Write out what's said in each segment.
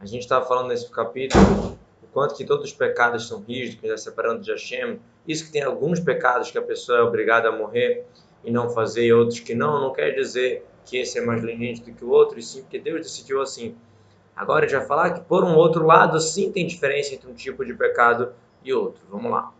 A gente estava falando nesse capítulo o quanto que todos os pecados são rígidos, que está separando de Hashem. Isso que tem alguns pecados que a pessoa é obrigada a morrer e não fazer, e outros que não, não quer dizer que esse é mais leniente do que o outro, e sim porque Deus decidiu assim. Agora já falar que por um outro lado sim tem diferença entre um tipo de pecado e outro. Vamos lá.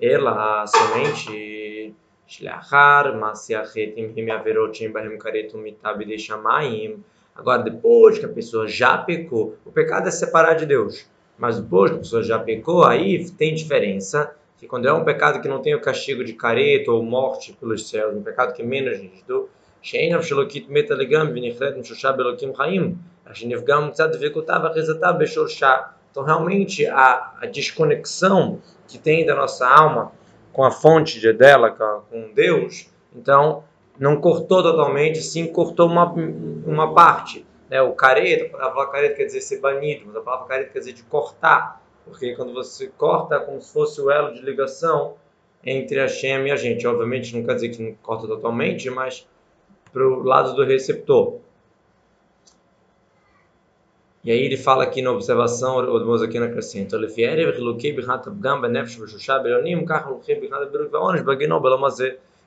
Ela somente Shlachar, Masiachetim, Himiaverotim, Bahim Karetum, Mitab de Shamaim. Agora, depois que a pessoa já pecou, o pecado é separar de Deus. Mas depois que a pessoa já pecou, aí tem diferença. Que quando é um pecado que não tem o castigo de careta ou morte pelos céus, um pecado que é menos rígido, שאין שלוקית מתה לגמרי ונכרת משלושה באלוקים חיים, שנפגם קצת דבקותיו ואחיזתה בשורשה. Então, realmente, a, a desconexão que tem da nossa alma com a fonte de dela, com Deus, então não cortou totalmente, sim cortou uma, uma parte. Né? O careta, a palavra careta quer dizer ser banido, mas a palavra careta quer dizer de cortar, porque quando você corta é como se fosse o elo de ligação entre a Shem e a gente. Obviamente não quer dizer que não corta totalmente, mas para o lado do receptor. E aí ele fala aqui na observação, o Moza aqui na acrescenta,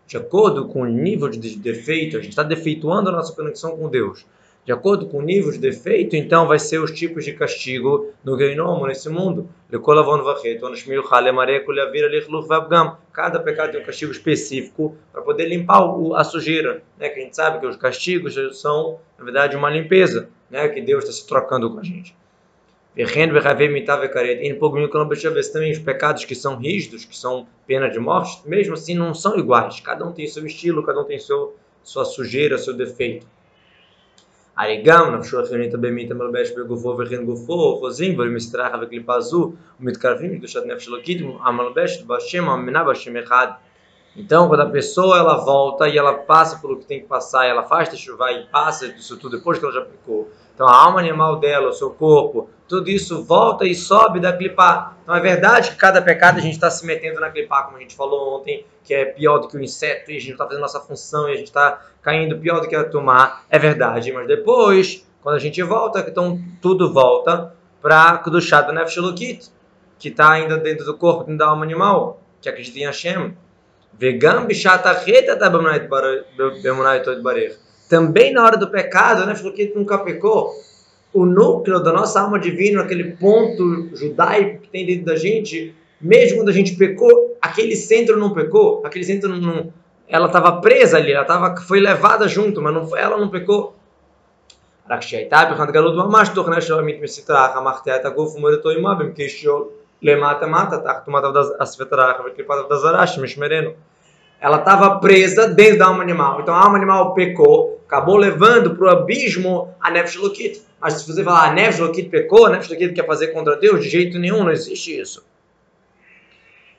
de acordo com o nível de defeito, a gente está defeituando a nossa conexão com Deus. De acordo com o nível de defeito, então vai ser os tipos de castigo no Geinomo, nesse mundo. Cada pecado tem um castigo específico para poder limpar a sujeira. Né? Que a gente sabe que os castigos são, na verdade, uma limpeza. Né? Que Deus está se trocando com a gente. Também os pecados que são rígidos, que são pena de morte, mesmo assim não são iguais. Cada um tem seu estilo, cada um tem seu, sua sujeira, seu defeito. Arigam, na pessoa, a gente Shua me Bemita Melbesh Begufo, Verren Gufo, Rosim, Vermistraha, Veklipazu, Mitkarvim, Dushat Nefshilokidim, Amalbesh, Bashem, Aminabashem Echad. Então, quando a pessoa ela volta e ela passa pelo que tem que passar, ela faz chuva e passa disso tudo depois que ela já aplicou, então, a alma animal dela, o seu corpo, tudo isso volta e sobe da clipá. Então, é verdade que cada pecado a gente está se metendo na clipá, como a gente falou ontem, que é pior do que o inseto, e a gente está fazendo nossa função, e a gente está caindo pior do que a tomar. É verdade, mas depois, quando a gente volta, então tudo volta para o do Nefesh que está ainda dentro do corpo, dentro da alma animal, que acredita em Hashem. Vegam também na hora do pecado, né? Falou que nunca pecou. O núcleo da nossa alma divina, aquele ponto judaico que tem dentro da gente, mesmo quando a gente pecou, aquele centro não pecou, aquele centro não, ela estava presa ali, ela tava, foi levada junto, mas não foi, ela não pecou. Ela estava presa dentro da alma animal. Então a alma animal pecou, acabou levando para o abismo a Nefesh Lokit. Mas se você falar a Nefesh Lokit pecou, a Nefesh Lokit quer fazer contra Deus, de jeito nenhum, não existe isso.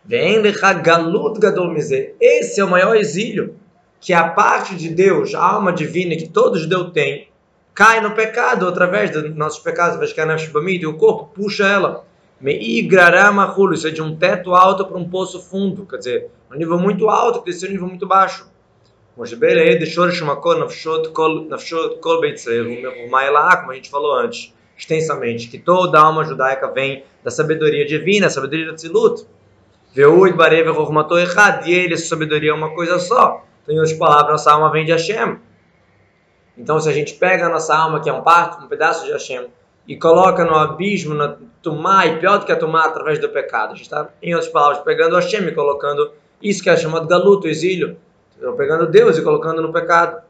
Vem galut gadol Esse é o maior exílio, que a parte de Deus, a alma divina que todo judeu tem, cai no pecado através dos nossos pecados, através que a nefesh e o corpo puxa ela. Isso é de um teto alto para um poço fundo, quer dizer, um nível muito alto que desceu um nível muito baixo. Como a gente falou antes, extensamente, que toda alma judaica vem da sabedoria divina, a sabedoria de Tzilut. Veud Barev Rohmato Echad, e ele, a sabedoria é uma coisa só. Então, em outras palavras, nossa alma vem de Hashem. Então, se a gente pega a nossa alma, que é um parto, um pedaço de Hashem, e coloca no abismo, na Tumá, e pior do que a Tumá, através do pecado, a gente está, em outras palavras, pegando Hashem e colocando isso que é chamado galuto, exílio. Então, pegando Deus e colocando no pecado.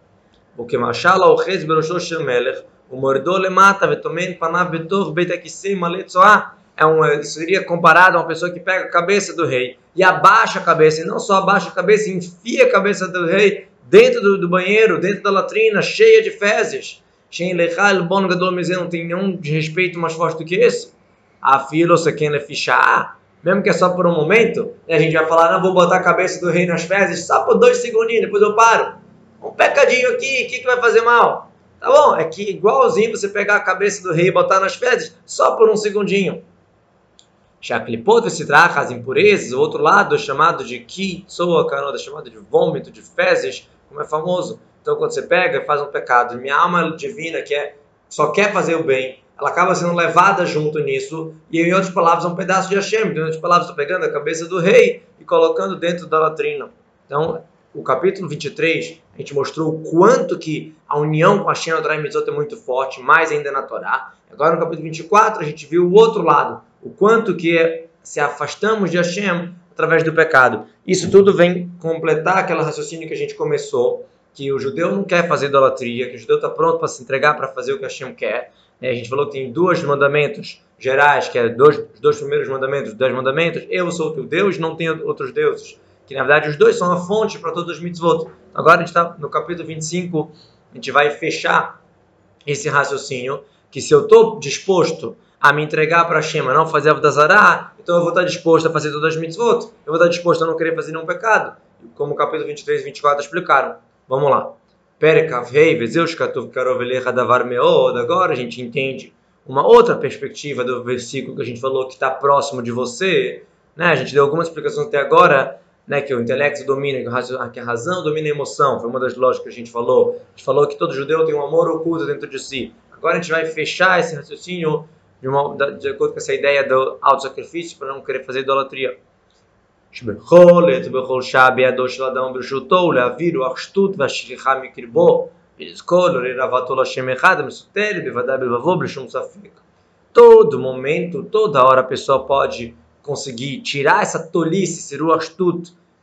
Porque Mashala o Rez Beroshosh Melech, o Mordor le mata, vetomen panav betor beit akisei maletzoah é um, seria comparado a uma pessoa que pega a cabeça do rei e abaixa a cabeça, e não só abaixa a cabeça, enfia a cabeça do rei dentro do, do banheiro, dentro da latrina, cheia de fezes. Não tem nenhum respeito mais forte do que esse. A fila, você fichar, mesmo que é só por um momento, a gente vai falar, não, vou botar a cabeça do rei nas fezes só por dois segundinhos, depois eu paro. Um pecadinho aqui, o que, que vai fazer mal? Tá bom, é que igualzinho você pegar a cabeça do rei e botar nas fezes só por um segundinho. Shaklipot vesitrach, as impurezas, o outro lado é chamado de ki, soa canoda, chamado de vômito, de fezes, como é famoso. Então quando você pega e faz um pecado, minha alma divina, que é só quer fazer o bem, ela acaba sendo levada junto nisso, e em outras palavras, é um pedaço de Hashem. Em outras palavras, estou pegando a cabeça do rei e colocando dentro da latrina. Então, o capítulo 23, a gente mostrou o quanto que a união com Hashem Torah Mitzvot é muito forte, mais ainda na Torá. Agora, no capítulo 24, a gente viu o outro lado, o quanto que se afastamos de Hashem através do pecado. Isso tudo vem completar aquele raciocínio que a gente começou, que o judeu não quer fazer idolatria, que o judeu está pronto para se entregar para fazer o que Hashem quer. É, a gente falou que tem dois mandamentos gerais, que é dois, os dois primeiros mandamentos, dez mandamentos. Eu sou o teu Deus, não tenho outros deuses. Que na verdade os dois são a fonte para todos os mitzvot. Agora a gente está no capítulo 25, a gente vai fechar esse raciocínio, que se eu estou disposto a me entregar para Hashem, não fazer a Zará, então eu vou estar disposto a fazer todas as mitzvot. Eu vou estar disposto a não querer fazer nenhum pecado. Como o capítulo 23 e 24 explicaram. Vamos lá. Agora a gente entende uma outra perspectiva do versículo que a gente falou que está próximo de você. Né? A gente deu algumas explicações até agora, né? que o intelecto domina, que a razão domina a emoção. Foi uma das lógicas que a gente falou. A gente falou que todo judeu tem um amor oculto dentro de si. Agora a gente vai fechar esse raciocínio de, uma, de acordo com essa ideia do auto-sacrifício para não querer fazer idolatria. שבכל עת ובכל שעה בידו של אדם וברשותו ולהעביר רוח שטות והשכיחה מקרבו ולזכור לרבתו לשם אחד המסותר בוודאי בלבבו בלי שום ספק. Todo momento, toda hora a pessoa pode conseguir tirar essa tolice, esse ruach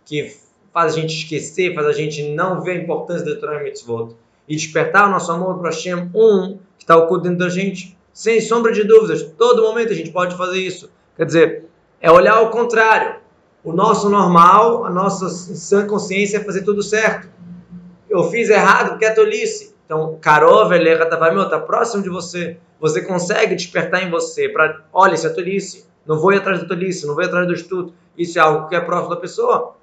que faz a gente esquecer, faz a gente não ver a importância do Torah Mitzvot e despertar o nosso amor para Hashem, um que está oculto dentro da gente. Sem sombra de dúvidas, todo momento a gente pode fazer isso. Quer dizer, é olhar ao contrário o nosso normal, a nossa sã consciência é fazer tudo certo. Eu fiz errado porque é tolice. Então, Karov, meu, está próximo de você. Você consegue despertar em você para, olha, isso é tolice. Não vou ir atrás da tolice, não vou ir atrás do estudo. Isso é algo que é próximo da pessoa.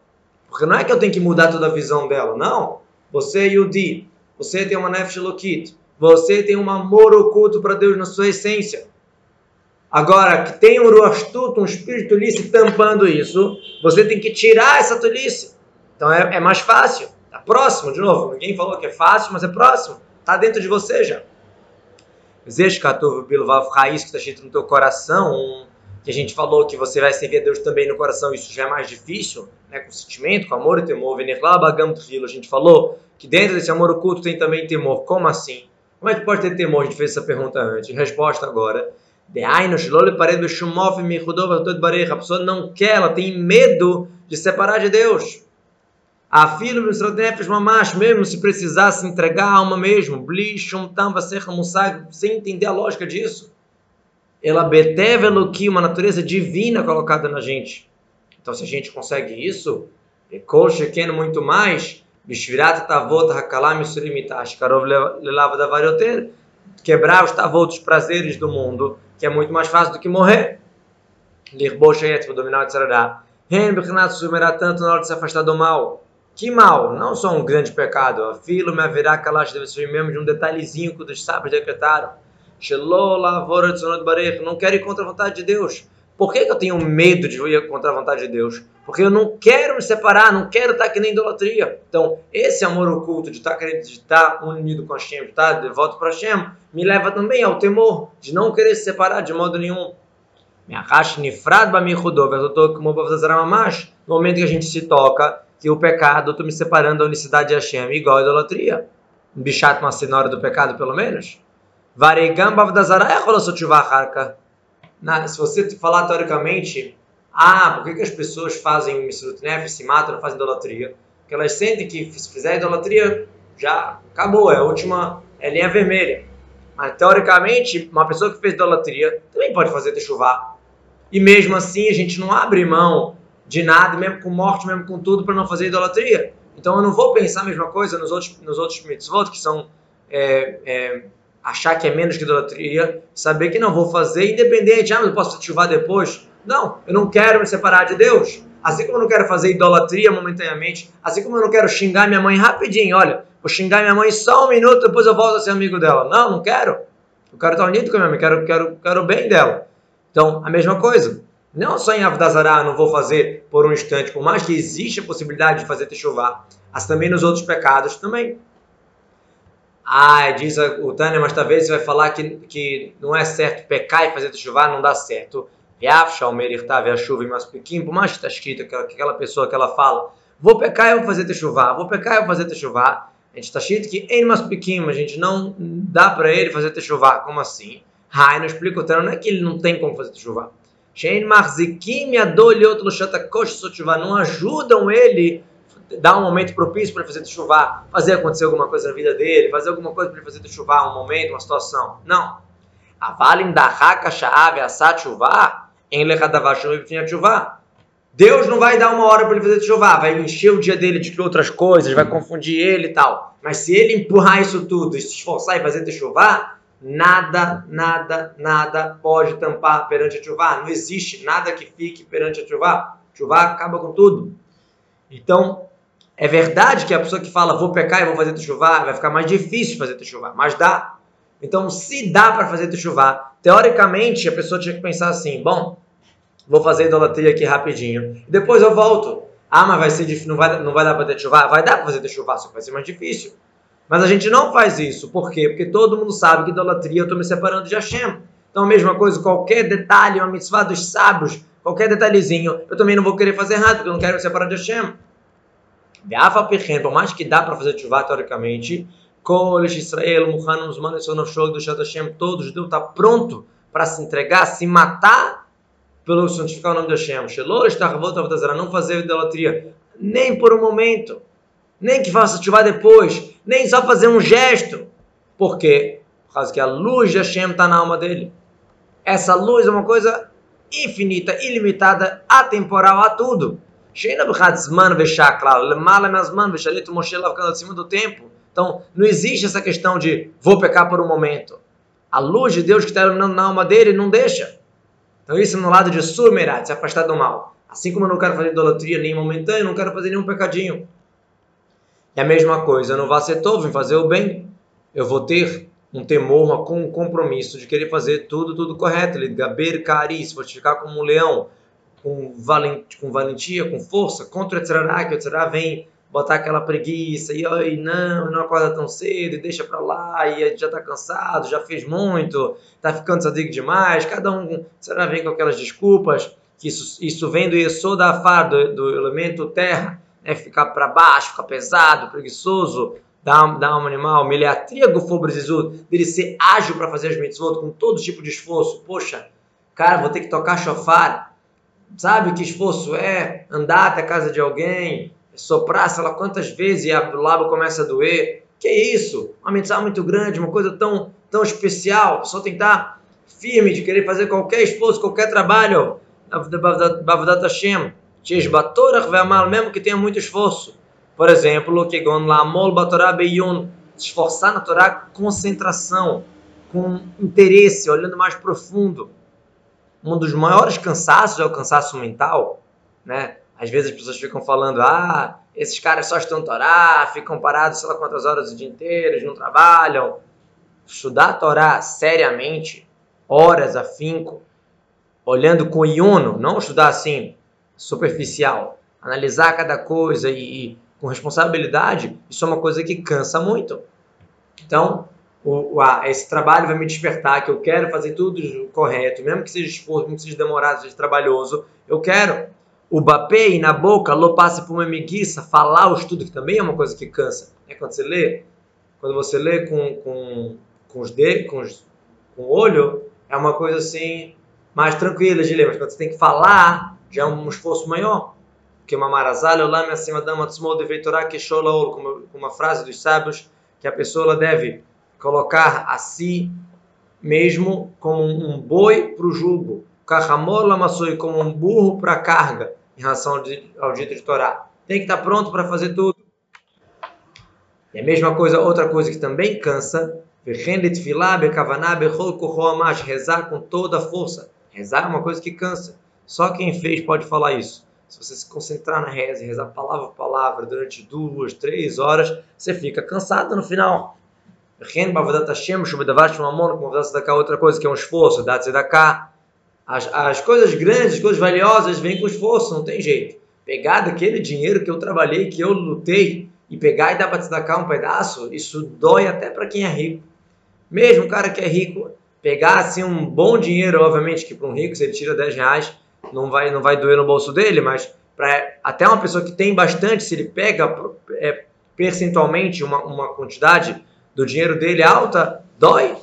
Porque não é que eu tenho que mudar toda a visão dela, não. Você é Yudi, você tem uma Nefesh Lokit, você tem um amor oculto para Deus na sua essência. Agora, que tem um ruastuto, um espírito tolice tampando isso, você tem que tirar essa tolice. Então é, é mais fácil. Está próximo, de novo. Ninguém falou que é fácil, mas é próximo. Está dentro de você já. Zeshkatuv Bilvav Raiz, que está escrito no teu coração, que a gente falou que você vai servir a Deus também no coração, isso já é mais difícil, né? com sentimento, com amor e temor. A gente falou que dentro desse amor oculto tem também temor. Como assim? Como é que pode ter temor? A gente fez essa pergunta antes. Resposta agora a pessoa não quer, ela tem medo de separar de Deus. A filha do mamash, mesmo se precisasse entregar a alma mesmo, sem entender a lógica disso. Ela beteve que uma natureza divina colocada na gente. Então, se a gente consegue isso, Ekol muito mais, Bishvirat Tavot Hakalam Surimitash, Karov Lelava da Varioter, quebrar os tavot, os prazeres do mundo, que é muito mais fácil do que morrer. Lirboshet, para dominar o Tzarará. Ren Bechnat sumerá tanto na hora de se afastar do mal. Que mal? Não só um grande pecado. A filo me haverá kalash deve ser mesmo de um detalhezinho que os sábios decretaram. Não quero ir contra a vontade de Deus. Por que, que eu tenho medo de ir contra a vontade de Deus? Porque eu não quero me separar, não quero estar aqui na idolatria. Então, esse amor oculto de estar, querendo, estar unido com Hashem, de estar de volta para Hashem, me leva também ao temor de não querer se separar de modo nenhum. No momento que a gente se toca, que o pecado, estou me separando da unicidade de Hashem, igual a idolatria. Um bichat, uma hora do pecado, pelo menos. Varegam bavdazara é na, se você falar teoricamente, ah, por que, que as pessoas fazem Misrut Nefesh, se matam, não fazem idolatria? Porque elas sentem que se fizer idolatria, já acabou, é a última é linha vermelha. Mas teoricamente, uma pessoa que fez idolatria também pode fazer techuvá. E mesmo assim, a gente não abre mão de nada, mesmo com morte, mesmo com tudo, para não fazer idolatria. Então eu não vou pensar a mesma coisa nos outros, nos outros mitzvot, que são é, é, achar que é menos que idolatria, saber que não vou fazer, independente, ah, eu posso ativar depois. Não, eu não quero me separar de Deus. Assim como eu não quero fazer idolatria momentaneamente, assim como eu não quero xingar minha mãe rapidinho, olha, vou xingar minha mãe só um minuto, depois eu volto a ser amigo dela. Não, não quero. Eu quero estar unido com a minha mãe, quero, quero, quero o bem dela. Então, a mesma coisa. Não só em Avdazará não vou fazer por um instante, por mais que exista a possibilidade de fazer techuvá, mas também nos outros pecados também. Ah, diz o Tânia, mas talvez você vai falar que, que não é certo pecar e fazer chuva, não dá certo. Chuva por mais que está escrito aquela, aquela pessoa que ela fala, vou pecar eu vou fazer techuvá, vou pecar eu vou fazer techuvá. A gente está escrito que em pequeno, a gente não dá para ele fazer techuvá. Como assim? Rai, não explica o não é que ele não tem como fazer sotchuvá, não ajudam ele dar um momento propício para fazer chuva, fazer acontecer alguma coisa na vida dele, fazer alguma coisa para ele fazer chuva, um momento, uma situação. Não. Avalim da haka sha'ave asat chuva, em lechadavashum e chuva. Deus não vai dar uma hora para ele fazer chuva, vai encher o dia dele de outras coisas, vai confundir ele e tal. Mas se ele empurrar isso tudo se esforçar e fazer chuva, nada, nada, nada pode tampar perante a chuva. Não existe nada que fique perante a chuva. Chuva acaba com tudo. Então, é verdade que a pessoa que fala vou pecar e vou fazer chuva vai ficar mais difícil fazer chuva, mas dá. Então, se dá para fazer chuva, teoricamente a pessoa tinha que pensar assim: bom, vou fazer idolatria aqui rapidinho, depois eu volto. Ah, mas vai ser difícil, não vai, não vai dar para ter chuva? Vai dar para fazer chuva, só que vai ser mais difícil. Mas a gente não faz isso. Por quê? Porque todo mundo sabe que idolatria eu estou me separando de Hashem. Então, a mesma coisa, qualquer detalhe, uma mitzvah dos sábios, qualquer detalhezinho, eu também não vou querer fazer errado, porque eu não quero me separar de Hashem. Por mais que dá para fazer chuva teoricamente, Israel, todo judeu está pronto para se entregar, se matar pelo santificar o nome de Hashem. Não fazer idolatria, nem por um momento nem que faça chuva depois, nem só fazer um gesto. Por quê? Por causa que a luz de Hashem está na alma dele. Essa luz é uma coisa infinita, ilimitada, atemporal a tudo. Do tempo. Então, não existe essa questão de vou pecar por um momento. A luz de Deus que está iluminando na alma dele não deixa. Então, isso no lado de surmerat, se afastar do mal. Assim como eu não quero fazer idolatria nem momentânea, não quero fazer nenhum pecadinho. É a mesma coisa, não vá ser todo em fazer o bem. Eu vou ter um temor, um compromisso de querer fazer tudo, tudo correto. Gaber cari, se fortificar como um leão, com, valent, com valentia, com força, contra o Etzerará, que o Etzerará vem botar aquela preguiça, e aí não, não acorda tão cedo, e deixa pra lá, e já tá cansado, já fez muito, tá ficando sadico demais, cada um, será vem com aquelas desculpas, que isso, isso vem do Yesod do, do elemento terra, né, ficar para baixo, ficar pesado, preguiçoso, da, da alma animal, meliatria gofobrezizu, dele ser ágil para fazer as mitzvot com todo tipo de esforço. Poxa, cara, vou ter que tocar chofar. Sabe que esforço é? Andar até a casa de alguém, soprar, sei lá quantas vezes e o lábio começa a doer. Que isso? Uma mitzvah muito grande, uma coisa tão, tão especial. Só tentar firme de querer fazer qualquer esforço, qualquer trabalho. Bavadat Hashem mesmo que tenha muito esforço. Por exemplo, que beyun, esforçar na Torá concentração, com interesse, olhando mais profundo. Um dos maiores cansaços é o cansaço mental, né? Às vezes as pessoas ficam falando, ah, esses caras só estão Torá, ficam parados sei lá quantas horas o dia inteiro, não trabalham. Estudar Torá seriamente, horas afinco, olhando com iono, não estudar assim, superficial, analisar cada coisa e, e, com responsabilidade, isso é uma coisa que cansa muito. Então, o, o, esse trabalho vai me despertar que eu quero fazer tudo correto, mesmo que seja esforço, mesmo que seja demorado, seja trabalhoso, eu quero. O bapei na boca, lo passe por uma miguiça, falar o estudo, que também é uma coisa que cansa. É quando você lê, quando você lê com, com, com os dedos, com, com o olho, é uma coisa assim mais tranquila de ler, mas quando você tem que falar, já é um esforço maior. Que uma marazalha, lá acima da matzmol de veitorá que como uma frase dos sábios, que a pessoa deve colocar a si mesmo como um boi para o jugo, kahamor massoi como um burro para a carga, em relação ao dito de Torá. Tem que estar pronto para fazer tudo. E a mesma coisa, outra coisa que também cansa, rezar com toda a força. Rezar é uma coisa que cansa. Só quem fez pode falar isso. Se você se concentrar na reza e rezar palavra por palavra durante duas, três horas, você fica cansado no final. Outra coisa que é um esforço, cá. As, as coisas grandes, as coisas valiosas, vêm com esforço, não tem jeito. Pegar daquele dinheiro que eu trabalhei, que eu lutei, e pegar e dar para tzedakah um pedaço, isso dói até para quem é rico. Mesmo o cara que é rico, pegar assim um bom dinheiro, obviamente que para um rico, se ele tira 10 reais, não vai, não vai doer no bolso dele, mas para até uma pessoa que tem bastante, se ele pega é, percentualmente uma, uma quantidade do dinheiro dele alta, dói,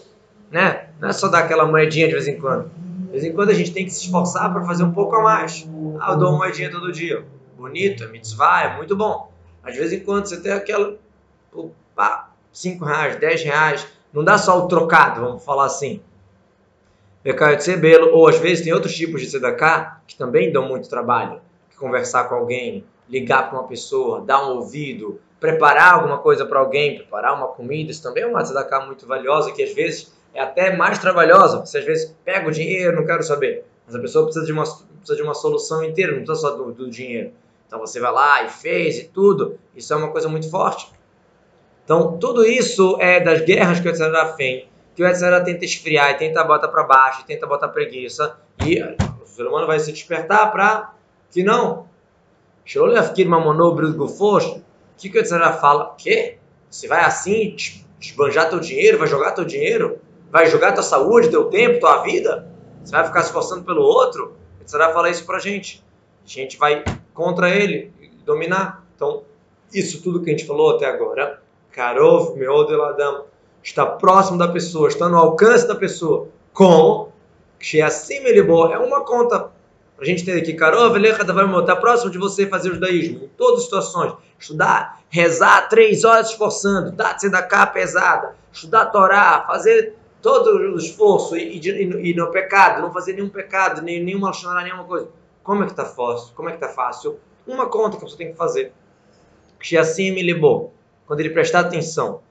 né? Não é só dar aquela moedinha de vez em quando. De vez em quando a gente tem que se esforçar para fazer um pouco a mais. Ah, eu dou uma moedinha todo dia. Bonito, é mitzvah, é muito bom. Mas de vez em quando você tem aquela. Pá, 5 reais, 10 reais. Não dá só o trocado, vamos falar assim. Pecaio de sebelo, ou às vezes tem outros tipos de sedaká que também dão muito trabalho. Conversar com alguém, ligar para uma pessoa, dar um ouvido, preparar alguma coisa para alguém, preparar uma comida, isso também é uma tzedakah muito valiosa, que às vezes é até mais trabalhosa. Você às vezes pega o dinheiro, não quero saber. Mas a pessoa precisa de uma, precisa de uma solução inteira, não precisa só do, do dinheiro. Então você vai lá e fez e tudo. Isso é uma coisa muito forte. Então tudo isso é das guerras que o Yetzirah tem, que o Yetzirah tenta esfriar e tenta botar para baixo, tenta botar preguiça. E o ser humano vai se despertar para que não. Shololeafkir mamonou brusgofosh que, que o Yetzirah fala? Que? Você vai assim desbanjar teu dinheiro, vai jogar teu dinheiro, vai jogar tua saúde, teu tempo, tua vida? Você vai ficar se esforçando pelo outro? O Yetzirah fala isso pra gente. A gente vai contra ele dominar. Então, isso tudo que a gente falou até agora, Karov, Meodeladam, está próximo da pessoa, está no alcance da pessoa. Como? Que assim ele é uma conta a gente tem aqui, Karov, está próximo de você fazer o judaísmo, em todas as situações. Estudar, rezar três horas esforçando, dar cá pesada, estudar Torá, fazer todo o esforço e, e, e, no pecado, não fazer nenhum pecado, nem, nenhuma nenhuma coisa. Como é que está fácil? Como é que está fácil? Uma conta que você tem que fazer. Que assim me levou, quando ele prestar atenção,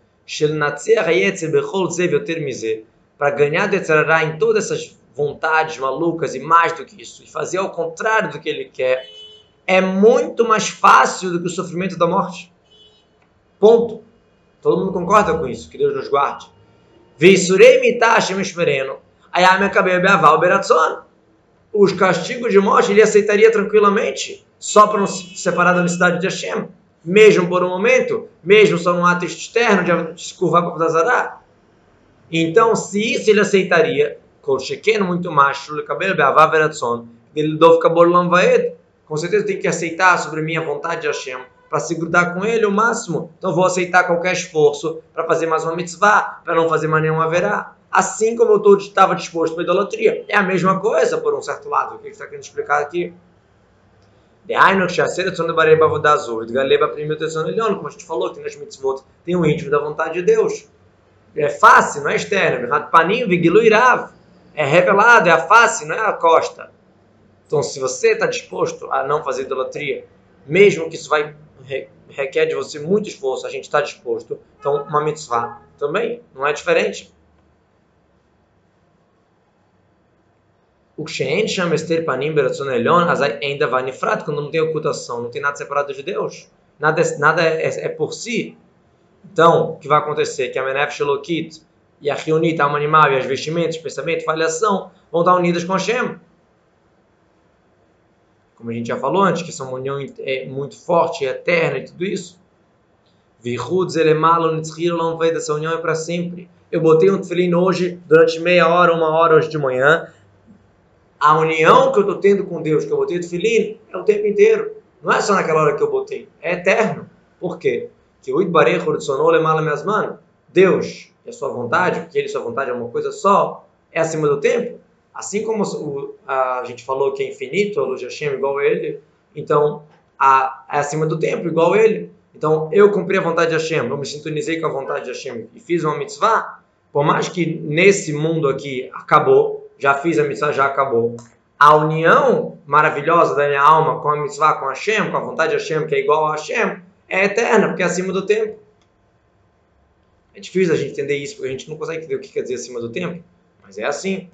para ganhar do em todas essas vontades malucas e mais do que isso, e fazer ao contrário do que ele quer, é muito mais fácil do que o sofrimento da morte. Ponto. Todo mundo concorda com isso, que Deus nos guarde. Os castigos de morte ele aceitaria tranquilamente, só para não se separar da necessidade de Hashem, mesmo por um momento, mesmo só num ato externo de se curvar para Zazará. Então, se isso ele aceitaria, Kol Sheken, muito mais, cabelo Be'avá Veratzon, ele dov Kabor Vaed. Com certeza tem que aceitar sobre minha vontade de Hashem, para se grudar com ele o máximo. Então vou aceitar qualquer esforço para fazer mais uma mitzvah, para não fazer mais nenhuma verá. Assim como eu estava disposto para idolatria. É a mesma coisa, por um certo lado. O que está querendo explicar aqui? Como a gente falou, tem nas mitzvot, tem o íntimo da vontade de Deus. É fácil, não é externo. Paninho, vigilu irav é revelado, é a face, não é a costa. Então, se você está disposto a não fazer idolatria, mesmo que isso vai requer de você muito esforço, a gente está disposto. Então, uma mitzvah também não é diferente. O Kshen chama Esther Panim Beratzonelion, ainda vai nifrat, quando não tem ocultação, não tem nada separado de Deus. Nada, é, nada é, é, é por si. Então, o que vai acontecer? Que a Menef Shalokit, e a Rionita, alma animal, e as vestimentas, pensamento, falhação, vão estar unidas com Hashem. Como a gente já falou antes, que são uma união é, muito forte, eterna e tudo isso. Essa união é para sempre. Eu botei um tefilim hoje, durante meia hora, uma hora hoje de manhã. A união que eu estou tendo com Deus, que eu botei o tefilim, é o tempo inteiro. Não é só naquela hora que eu botei. É eterno. Por quê? Que o Idbarei Hurtsonou Lemala Mesman. Deus a sua vontade, porque ele e sua vontade é uma coisa só, é acima do tempo. Assim como o, a, gente falou que é infinito, a luz de Hashem igual a ele, então a, é acima do tempo igual a ele. Então eu cumpri a vontade de Hashem, eu me sintonizei com a vontade de Hashem e fiz uma mitzvah, por mais que nesse mundo aqui acabou, já fiz a mitzvah, já acabou. A união maravilhosa da minha alma com a mitzvah, com Hashem, com a vontade de Hashem, que é igual a Hashem, é eterna, porque é acima do tempo. É difícil a gente entender isso, porque a gente não consegue entender o que quer dizer acima do tempo, mas é assim.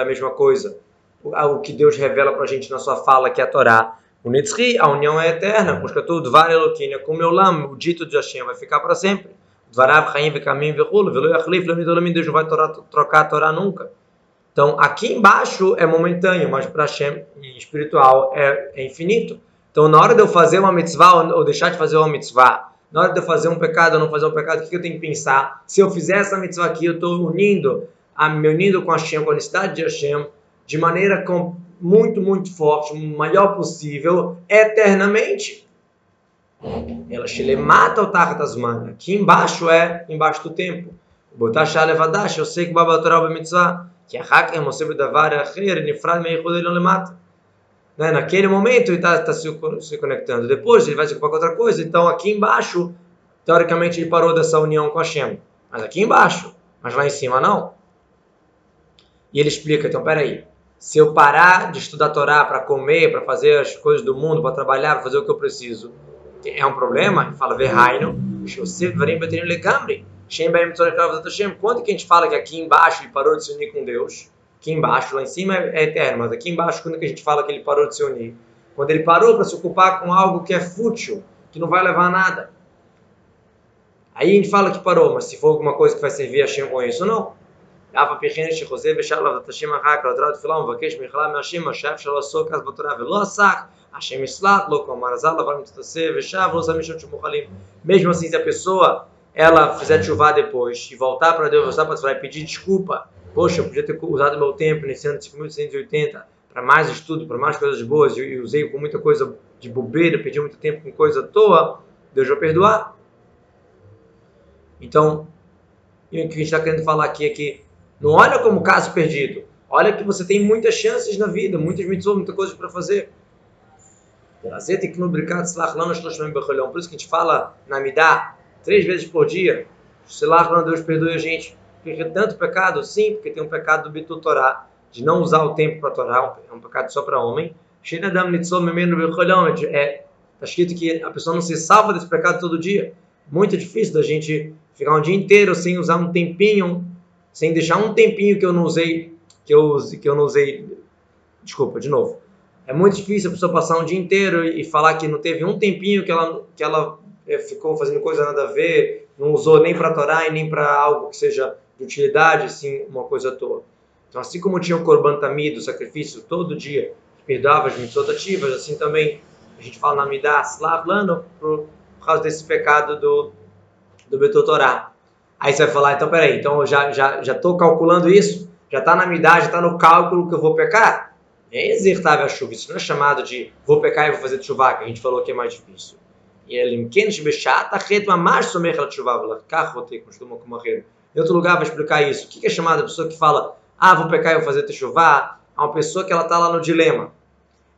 é a mesma coisa. O que Deus revela para a gente na sua fala, que é a Torá. O Nitzri, a união é eterna. Busca tudo, Dvar Eloquina, com meu lam, o dito de Hashem vai ficar para sempre. Dvarav, Chaim, Vekamim, Vechul, Velo Yachlif, Deus não vai trocar a Torá nunca. Então, aqui embaixo é momentâneo, mas para Hashem espiritual é, é, infinito. Então, na hora de eu fazer uma mitzvah ou deixar de fazer uma mitzvah, na hora de eu fazer um pecado ou não fazer um pecado, o que eu tenho que pensar? Se eu fizer essa mitzvah aqui, eu estou unindo, a, me unindo com Hashem, com a necessidade de Hashem, de maneira com, muito, muito forte, o maior possível, eternamente. Ela Shile mata o Tartasman. Aqui embaixo é embaixo do tempo. Botar Shalevadash, eu sei que Baba Torah mitzvah, que a Hakem, o Sebe Davar, Acher, Nifrad, Meichud, ele não mata. Né? Naquele momento ele está tá se, se conectando. Depois ele vai se ocupar com outra coisa. Então aqui embaixo, teoricamente, ele parou dessa união com Hashem. Mas aqui embaixo, mas lá em cima não. E ele explica, então peraí. Se eu parar de estudar a Torá para comer, para fazer as coisas do mundo, para trabalhar, para fazer o que eu preciso, é um problema? Fala, Verraino, quando que a gente fala que aqui embaixo ele parou de se unir com Deus? Aqui embaixo, lá em cima é eterno, mas aqui embaixo, quando que a gente fala que ele parou de se unir? Quando ele parou para se ocupar com algo que é fútil, que não vai levar a nada. Aí a gente fala que parou, mas se for alguma coisa que vai servir a Shem com isso, não. אף על פי כן שחוזר ושאל עליו את השם אחר כך לתורה תפילה ומבקש מחילה מהשם השאף שלא עשו כס בתורה ולא עסק Hashem Islat, Lokomar Azalavar Mitzvah Veshav, Los Amishot Shumuchalim. Mesmo assim, se a pessoa ela fizer chuvar depois e voltar para Deus, voltar para Torá e pedir desculpa, poxa, eu podia ter usado meu tempo nesse ano de 5180 para mais estudo, para mais coisas boas e usei com muita coisa de bobeira, perdi muito tempo com coisa à toa, Deus vai perdoar. Então, o que a gente está querendo falar aqui é que não olha como caso perdido, olha que você tem muitas chances na vida, muitas mitzvot, muita coisa para fazer. Por isso que a gente fala na Midá três vezes por dia. Selach Deus perdoe a gente. Porque tanto pecado? Sim, porque tem um pecado do Bitu Torá, de não usar o tempo para Torá, é um pecado só para homem. É, está escrito que a pessoa não se salva desse pecado todo dia. Muito difícil da gente ficar um dia inteiro sem usar um tempinho, sem deixar um tempinho que eu não usei, que eu, que eu não usei. Desculpa, de novo é muito difícil a pessoa passar um dia inteiro e falar que não teve um tempinho que ela, que ela é, ficou fazendo coisa nada a ver, não usou nem para Torá e nem para algo que seja de utilidade, assim, uma coisa à toa. Então, assim como tinha o Korban Tamid, o sacrifício todo dia, que perdoava as mitzvot ativas, assim também a gente fala na Midah, Slavlano, por, causa desse pecado do, do Betotorá. Aí você vai falar, então peraí, então eu já já já estou calculando isso, já está na Midah, já está no cálculo que eu vou pecar? É exertável a chuva. Isso não é chamado de vou pecar e vou fazer chuva, que a gente falou que é mais difícil. E ele Em outro lugar vai explicar isso. O que é chamado a pessoa que fala, ah, vou pecar e vou fazer techuvá? É uma pessoa que ela está lá no dilema.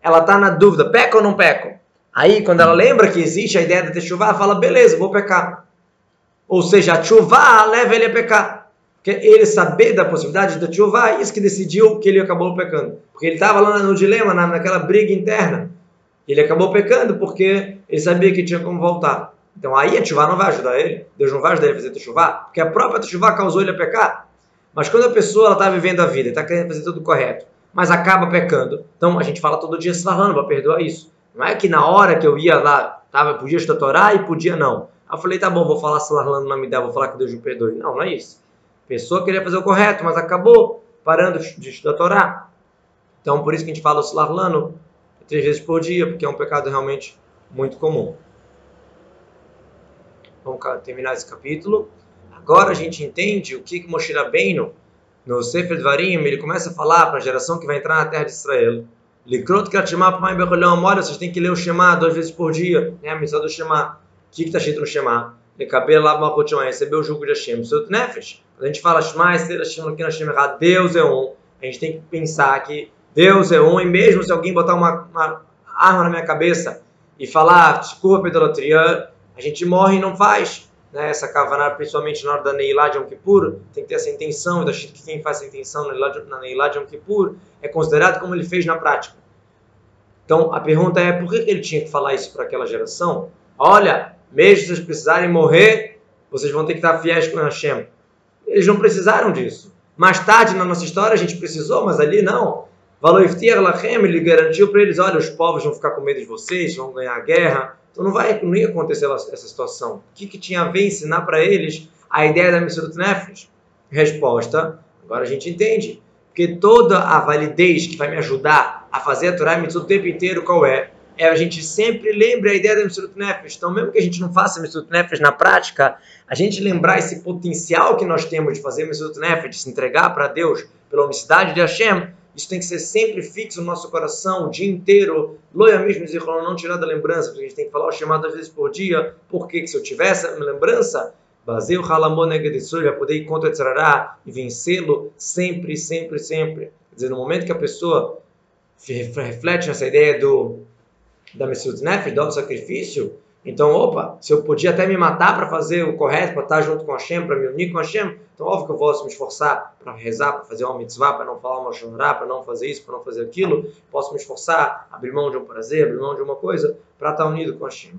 Ela está na dúvida, peca ou não peco? Aí, quando ela lembra que existe a ideia da techuvá, fala, beleza, vou pecar. Ou seja, a chuva leva ele a pecar. Porque ele saber da possibilidade da Tshuva, é isso que decidiu que ele acabou pecando. Porque ele estava lá no dilema, na, naquela briga interna. Ele acabou pecando porque ele sabia que tinha como voltar. Então aí a Tshuva não vai ajudar ele. Deus não vai ajudar ele a fazer Tshuva, porque a própria Tshuva causou ele a pecar. Mas quando a pessoa está vivendo a vida, está querendo fazer tudo correto, mas acaba pecando, então a gente fala todo dia falando para perdoar isso. Não é que na hora que eu ia lá, tava, podia estudar Torá e podia não. Aí eu falei, tá bom, vou falar Salarlando na Midá, vou falar que Deus me perdoe. Não, não é isso pessoa queria fazer o correto, mas acabou parando de estudar a Torá. Então, por isso que a gente fala o três vezes por dia, porque é um pecado realmente muito comum. Vamos terminar esse capítulo. Agora a gente entende o que, que Moshe Rabbeinu, no Sefer Dvarim, ele começa a falar para a geração que vai entrar na terra de Israel. Likrot Kratimah Pamai Becholham. Olha, vocês têm que ler o Shema duas vezes por dia. É a missão do Shema. O que está escrito no Shema? Receber o jugo de Hashem. Seu Nefesh. Quando a gente fala Shema Hashem Deus é um, a gente tem que pensar que Deus é um, e mesmo se alguém botar uma, uma arma na minha cabeça e falar desculpa idolatria, a gente morre e não faz. Né? Essa kavaná, principalmente na hora da Neilá de Yom Kippur, tem que ter essa intenção, da que quem faz essa intenção na Neilá de Yom Kippur é considerado como ele fez na prática. Então a pergunta é por que ele tinha que falar isso para aquela geração? Olha, mesmo se vocês precisarem morrer, vocês vão ter que estar fiéis com Hashem. Eles não precisaram disso. Mais tarde na nossa história a gente precisou, mas ali não. Valoiftir Lachem, ele garantiu para eles: olha, os povos vão ficar com medo de vocês, vão ganhar a guerra. Então não, vai, não ia acontecer essa situação. O que, que tinha a ver ensinar para eles a ideia da Messias Nefesh? Resposta: agora a gente entende. Porque toda a validez que vai me ajudar a fazer a Torá Mitzvot o tempo inteiro, qual é? É a gente sempre lembra a ideia da Mitzvot Nefesh. Então, mesmo que a gente não faça Mitzvot Nefesh na prática, a gente lembrar esse potencial que nós temos de fazer Mitzvot Nefesh, de se entregar para Deus pela unicidade de Hashem, isso tem que ser sempre fixo no nosso coração, o dia inteiro. Loia mesmo, não tirar da lembrança, porque a gente tem que falar o chamado às vezes por dia. Por que se eu tivesse uma lembrança, Baseu Halamonegedesur, vai poder ir contra o Tzarará e vencê-lo sempre, sempre, sempre. Quer dizer, no momento que a pessoa reflete nessa ideia do da Messias Nefesh, do sacrifício, então, opa, se eu podia até me matar para fazer o correto, para estar junto com Hashem, para me unir com Hashem, então óbvio que eu posso me esforçar para rezar, para fazer uma mitzvah, para não falar uma shonará, para não fazer isso, para não fazer aquilo. Posso me esforçar, abrir mão de um prazer, abrir mão de uma coisa, para estar unido com Hashem.